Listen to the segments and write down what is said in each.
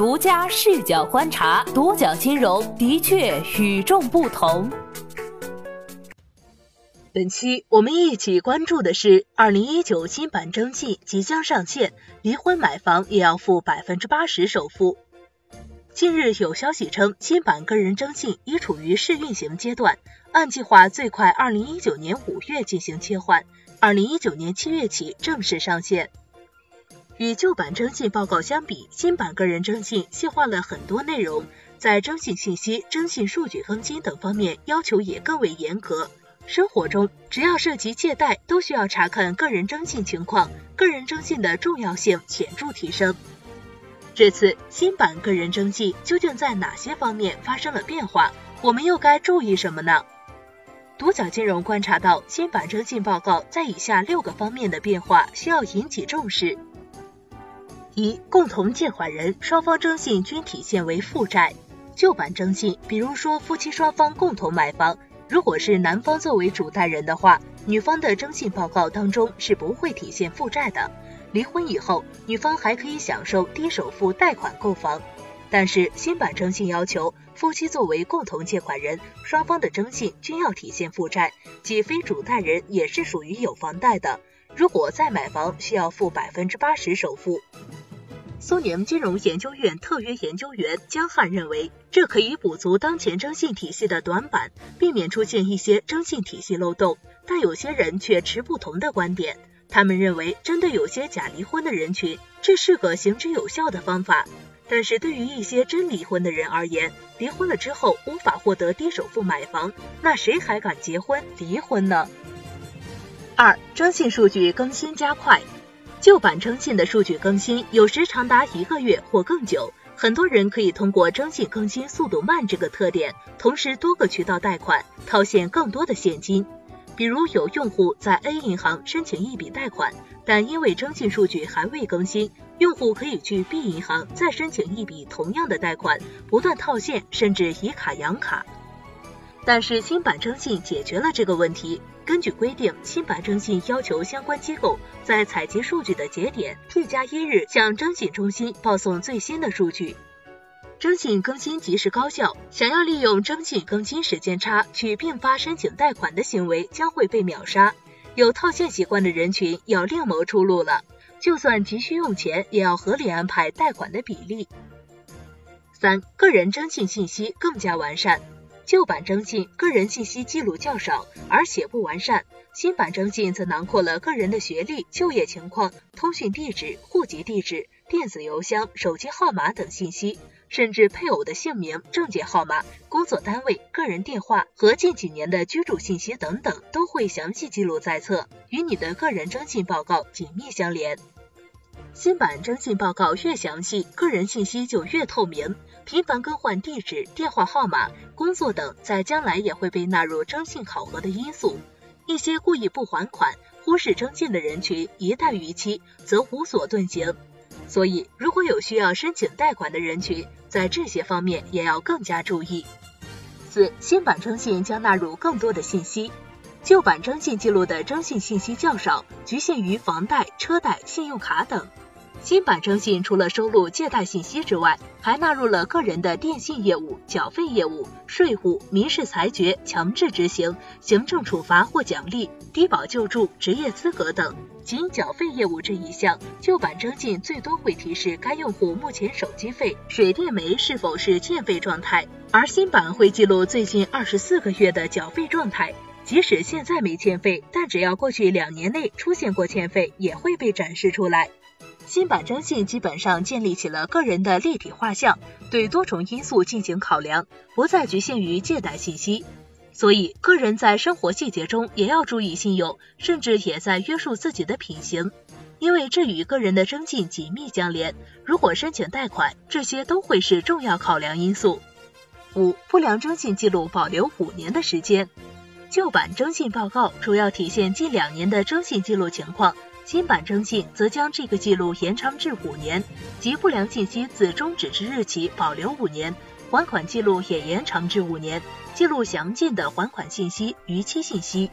独家视角观察，独角金融的确与众不同。本期我们一起关注的是，二零一九新版征信即将上线，离婚买房也要付百分之八十首付。近日有消息称，新版个人征信已处于试运行阶段，按计划最快二零一九年五月进行切换，二零一九年七月起正式上线。与旧版征信报告相比，新版个人征信细化了很多内容，在征信信息、征信数据更新等方面要求也更为严格。生活中只要涉及借贷，都需要查看个人征信情况，个人征信的重要性显著提升。这次新版个人征信究竟在哪些方面发生了变化？我们又该注意什么呢？独角金融观察到，新版征信报告在以下六个方面的变化需要引起重视：一、共同借款人双方征信均体现为负债。旧版征信，比如说夫妻双方共同买房，如果是男方作为主贷人的话，女方的征信报告当中是不会体现负债的。离婚以后，女方还可以享受低首付贷款购房，但是新版征信要求，夫妻作为共同借款人，双方的征信均要体现负债，即非主贷人也是属于有房贷的。如果再买房，需要付百分之八十首付。苏宁金融研究院特约研究员江汉认为，这可以补足当前征信体系的短板，避免出现一些征信体系漏洞。但有些人却持不同的观点。他们认为，针对有些假离婚的人群，这是个行之有效的方法。但是对于一些真离婚的人而言，离婚了之后无法获得低首付买房，那谁还敢结婚离婚呢？二、征信数据更新加快，旧版征信的数据更新有时长达一个月或更久，很多人可以通过征信更新速度慢这个特点，同时多个渠道贷款，套现更多的现金。比如有用户在 A 银行申请一笔贷款，但因为征信数据还未更新，用户可以去 B 银行再申请一笔同样的贷款，不断套现，甚至以卡养卡。但是新版征信解决了这个问题。根据规定，新版征信要求相关机构在采集数据的节点 T 加一日向征信中心报送最新的数据。征信更新及时高效，想要利用征信更新时间差去并发申请贷款的行为将会被秒杀。有套现习惯的人群要另谋出路了，就算急需用钱，也要合理安排贷款的比例。三、个人征信信息更加完善。旧版征信个人信息记录较少，而且不完善；新版征信则囊括了个人的学历、就业情况、通讯地址、户籍地址、电子邮箱、手机号码等信息。甚至配偶的姓名、证件号码、工作单位、个人电话和近几年的居住信息等等，都会详细记录在册，与你的个人征信报告紧密相连。新版征信报告越详细，个人信息就越透明。频繁更换地址、电话号码、工作等，在将来也会被纳入征信考核的因素。一些故意不还款、忽视征信的人群，一旦逾期，则无所遁形。所以，如果有需要申请贷款的人群，在这些方面也要更加注意。四、新版征信将纳入更多的信息，旧版征信记录的征信信息较少，局限于房贷、车贷、信用卡等。新版征信除了收录借贷信息之外，还纳入了个人的电信业务、缴费业务、税务、民事裁决、强制执行、行政处罚或奖励、低保救助、职业资格等。仅缴费业务这一项，旧版征信最多会提示该用户目前手机费、水电煤是否是欠费状态，而新版会记录最近二十四个月的缴费状态。即使现在没欠费，但只要过去两年内出现过欠费，也会被展示出来。新版征信基本上建立起了个人的立体画像，对多重因素进行考量，不再局限于借贷信息。所以，个人在生活细节中也要注意信用，甚至也在约束自己的品行，因为这与个人的征信紧密相连。如果申请贷款，这些都会是重要考量因素。五、不良征信记录保留五年的时间。旧版征信报告主要体现近两年的征信记录情况。新版征信则将这个记录延长至五年，即不良信息自终止之日起保留五年，还款记录也延长至五年，记录详尽的还款信息、逾期信息。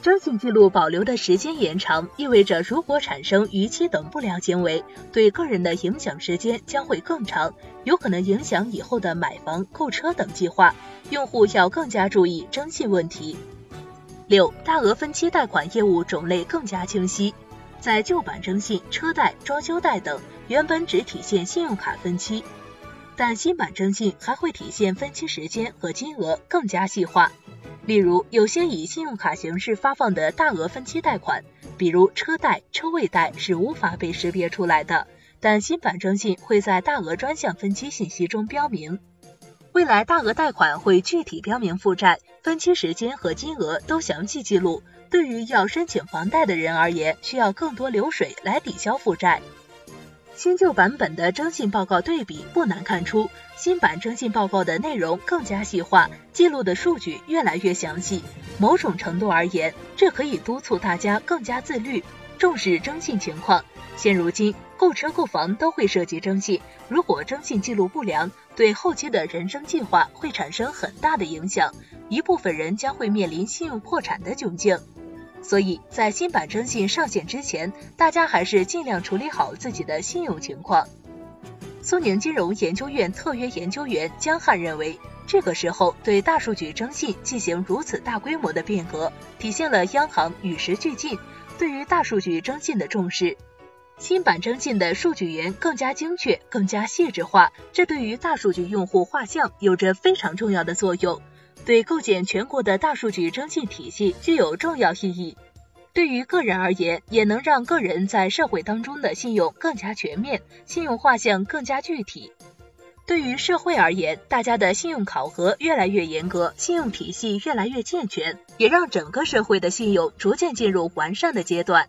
征信记录保留的时间延长，意味着如果产生逾期等不良行为，对个人的影响时间将会更长，有可能影响以后的买房、购车等计划。用户要更加注意征信问题。六、大额分期贷款业务种类更加清晰。在旧版征信、车贷、装修贷等原本只体现信用卡分期，但新版征信还会体现分期时间和金额更加细化。例如，有些以信用卡形式发放的大额分期贷款，比如车贷、车位贷是无法被识别出来的，但新版征信会在大额专项分期信息中标明。未来大额贷款会具体标明负债、分期时间和金额都详细记录。对于要申请房贷的人而言，需要更多流水来抵消负债。新旧版本的征信报告对比，不难看出，新版征信报告的内容更加细化，记录的数据越来越详细。某种程度而言，这可以督促大家更加自律，重视征信情况。现如今，购车购房都会涉及征信，如果征信记录不良，对后期的人生计划会产生很大的影响，一部分人将会面临信用破产的窘境。所以在新版征信上线之前，大家还是尽量处理好自己的信用情况。苏宁金融研究院特约研究员江汉认为，这个时候对大数据征信进行如此大规模的变革，体现了央行与时俱进对于大数据征信的重视。新版征信的数据源更加精确、更加细致化，这对于大数据用户画像有着非常重要的作用。对构建全国的大数据征信体系具有重要意义。对于个人而言，也能让个人在社会当中的信用更加全面，信用画像更加具体。对于社会而言，大家的信用考核越来越严格，信用体系越来越健全，也让整个社会的信用逐渐进入完善的阶段。